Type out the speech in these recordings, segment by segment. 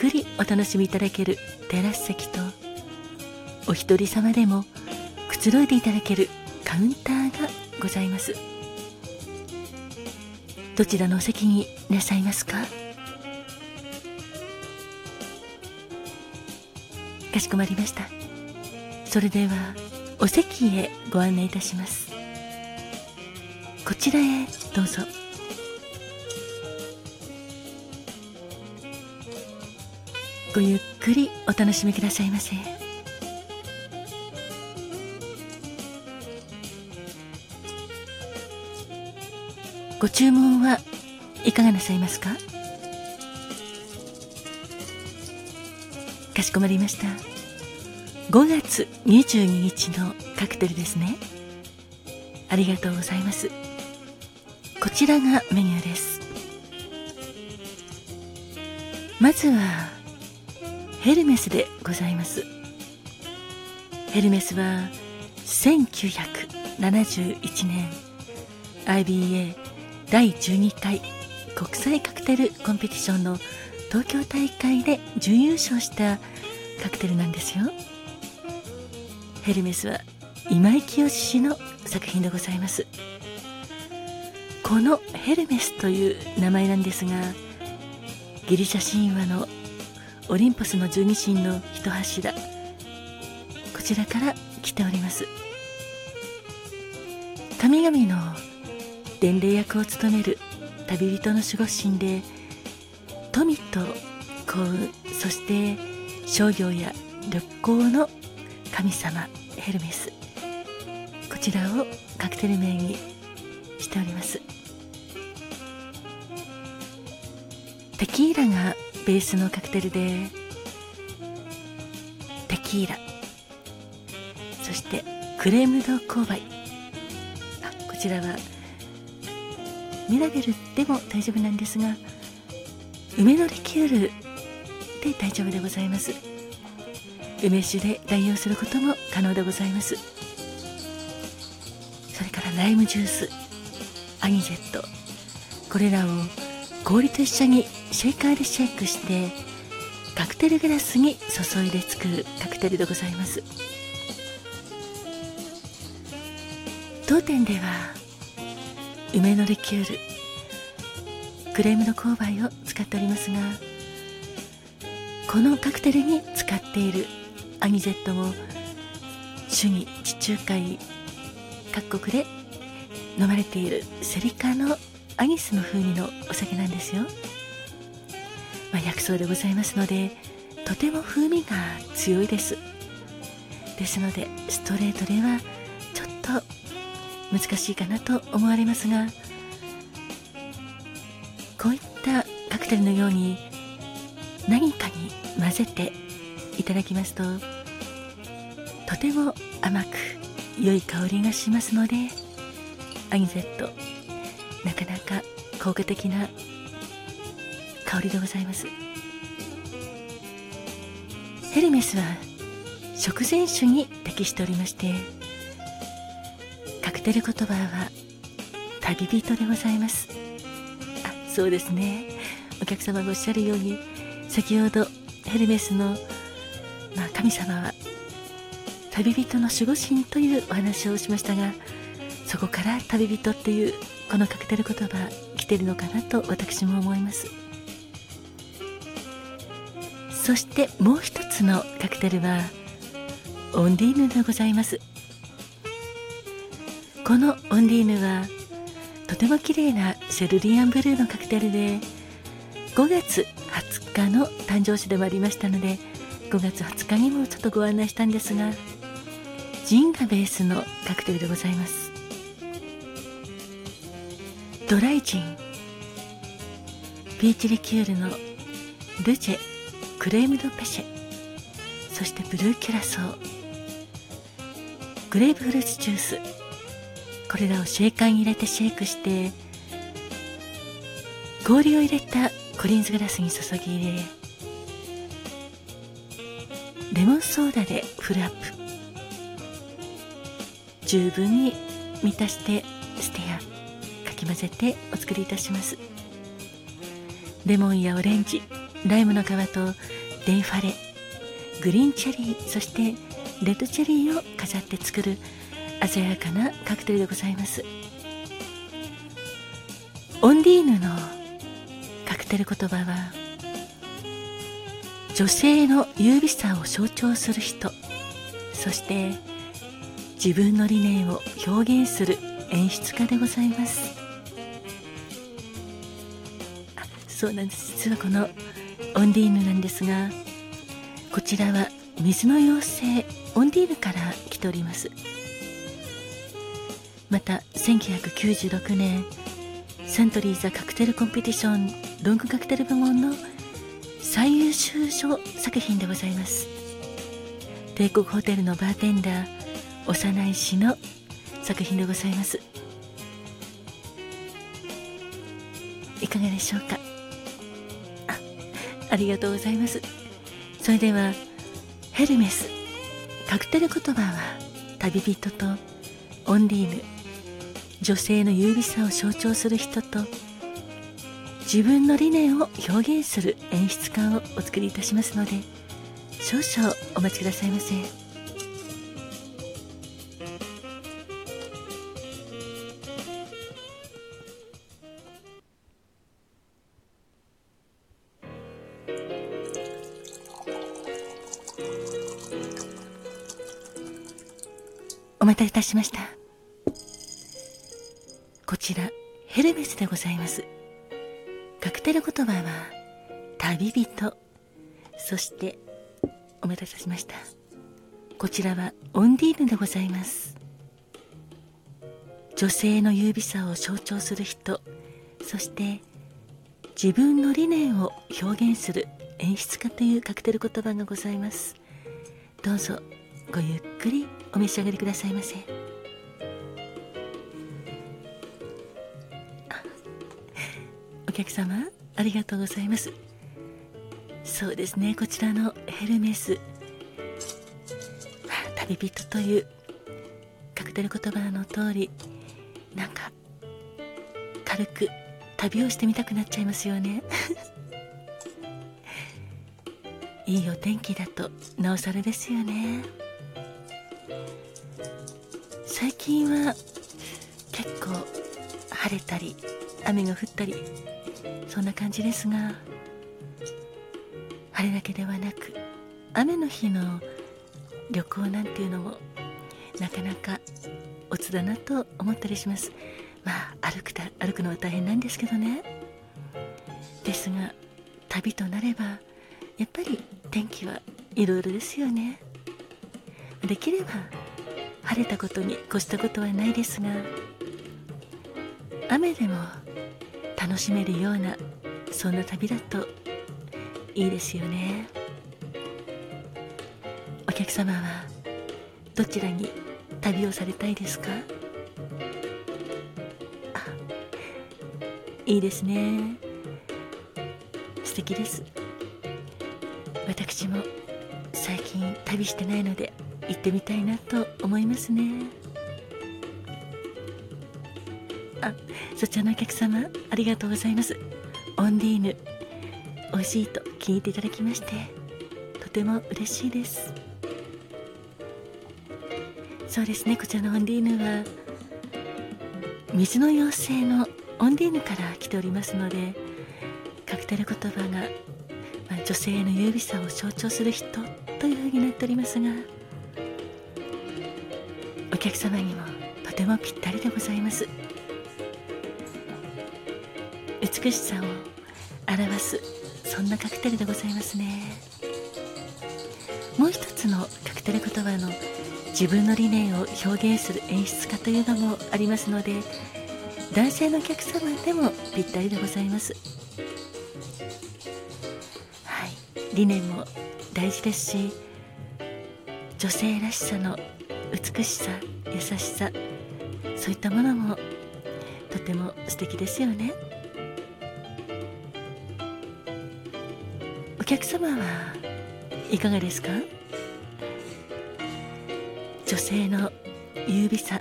くりお楽しみいただけるテラス席とお一人様でもくつろいでいただけるカウンターがございます。どちらのお席になさいますか？かしこまりました。それではお席へご案内いたします。こちらへどうぞ。ごゆっくりお楽しみくださいませ。ご注文はいかがなさいますか？かしこまりました。5月22日のカクテルですね。ありがとうございます。こちらがメニューです。まずはヘルメスでございます。ヘルメスは1971年 IBA 第12回国際カクテルコンペティションの東京大会で準優勝したカクテルなんですよ。ヘルメスは今井清氏の作品でございます。このヘルメスという名前なんですがギリシャ神話のオリンポスの十二神の一柱。こちらから来ております。神々の伝令役を務める旅人の守護神で富と幸運そして商業や旅行の神様ヘルメス。こちらをカクテル名にしております。テキーラがベースのカクテルでテキーラそしてクレームド勾配あこちらはミラベルでも大丈夫なんですが梅のリキュールで大丈夫でございます。梅酒で代用することも可能でございます。それからライムジュースアニジェット。これらを氷と一緒にシェイカーでシェイクしてカクテルグラスに注いで作るカクテルでございます。当店では梅のリキュールクレームの勾配を使っておりますがこのカクテルに使っているアニゼットも主に地中海各国で飲まれているセリカのアニスの風味のお酒なんですよ、まあ、薬草でございますのでとても風味が強いです。ですのでストレートではちょっと難しいかなと思われますがこういったカクテルのように何かに混ぜていただきますととても甘く良い香りがしますのでアニゼットなかなか効果的な香りでございます。ヘルメスは食前酒に適しておりましてカクテル言葉は旅人でございます。あそうですね。お客様がおっしゃるように先ほどヘルメスの、まあ、神様は旅人の守護神というお話をしましたがそこから旅人っていうこのカクテル言葉来てるのかなと私も思います。そしてもう一つのカクテルはオンディーヌでございます。このオンディーヌはとても綺麗なセルリアンブルーのカクテルで5月20日の誕生日でもありましたので5月20日にもちょっとご案内したんですがジンがベースのカクテルでございます。ドライジン。ピーチリキュールのルチェクレームドペシェ。そしてブルーキュラソー。グレープフルーツジュース。これらをシェーカーに入れてシェイクして氷を入れたコリンズグラスに注ぎ入れレモンソーダでフルアップ。十分に満たしてステア混ぜてお作りいたします。レモンやオレンジライムの皮とデンファレグリーンチェリーそしてレッドチェリーを飾って作る鮮やかなカクテルでございます。オンディーヌのカクテル言葉は女性の優美さを象徴する人そして自分の理念を表現する演出家でございます。そうなんです。実はこのオンディーヌなんですがこちらは水の妖精オンディーヌから来ております。また1996年サントリーザカクテルコンペティションロングカクテル部門の最優秀賞作品でございます。帝国ホテルのバーテンダー幼い詩の作品でございます。いかがでしょうか？ありがとうございます。それではヘルメスカクテル言葉は旅人とオンリーヌ女性の優美さを象徴する人と自分の理念を表現する演出家をお作りいたしますので少々お待ちくださいませ。待たせいたしました。こちらヘルメスでございます。カクテル言葉は旅人。そしてお待たせしました。こちらはオンディーヌでございます。女性の優美さを象徴する人。そして自分の理念を表現する演出家というカクテル言葉がございます。どうぞごゆっくりお召し上がりくださいませ。お客様ありがとうございます。そうですねこちらのヘルメス。旅人というカクテル言葉の通りなんか軽く旅をしてみたくなっちゃいますよね。いいお天気だとなおさらですよね。最近は結構晴れたり雨が降ったりそんな感じですが晴れだけではなく雨の日の旅行なんていうのもなかなかおつだなと思ったりします。まあ歩くた歩くのは大変なんですけどね。ですが旅となればやっぱり天気はいろいろですよね。できれば晴れたことに越したことはないですが雨でも楽しめるようなそんな旅だといいですよね。お客様はどちらに旅をされたいですか？いいですね。素敵です。私も最近旅してないので行ってみたいなと思いますね。あそちらのお客様ありがとうございます。オンディーヌ美味しいと聞いていただきましてとても嬉しいです。そうですねこちらのオンディーヌは水の妖精のオンディーヌから来ておりますのでカクテル言葉が、まあ、女性の優美さを象徴する人というふうになっておりますが客様にもとてもぴったりでございます。美しさを表すそんなカクテルでございますね。もう一つのカクテル言葉の自分の理念を表現する演出家というのもありますので男性のお客様でもぴったりでございます。はい。理念も大事ですし女性らしさの美しさ優しさそういったものもとても素敵ですよね。お客様はいかがですか？女性の優美さ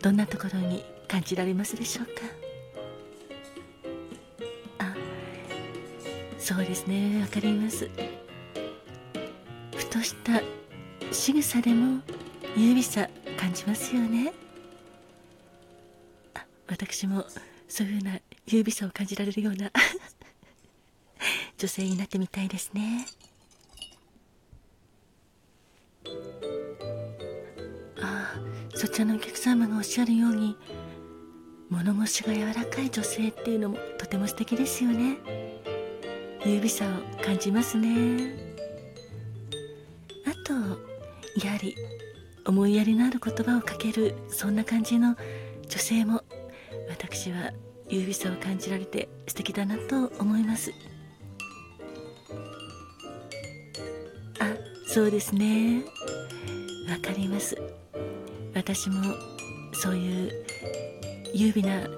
どんなところに感じられますでしょうか？あそうですねわかります。ふとした仕草でも優美さ感じますよね。私もそういうような優美さを感じられるような 女性になってみたいですね。ああそちらのお客様がおっしゃるように物腰が柔らかい女性っていうのもとても素敵ですよね。優美さを感じますね。あとやはり思いやりのある言葉をかけるそんな感じの女性も私は優美さを感じられて素敵だなと思います。あそうですね。わかります。私もそういう優美な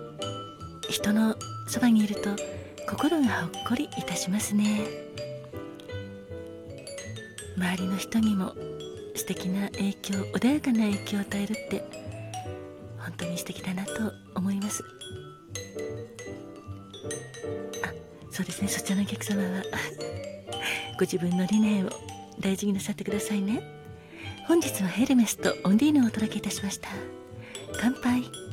人のそばにいると心がほっこりいたしますね。周りの人にも素敵な影響穏やかな影響を与えるって本当に素敵だなと思います。あそうですね。そちらのお客様は ご自分の理念を大事になさってくださいね。本日はヘルメスとオンディーヌをお届けいたしました。乾杯。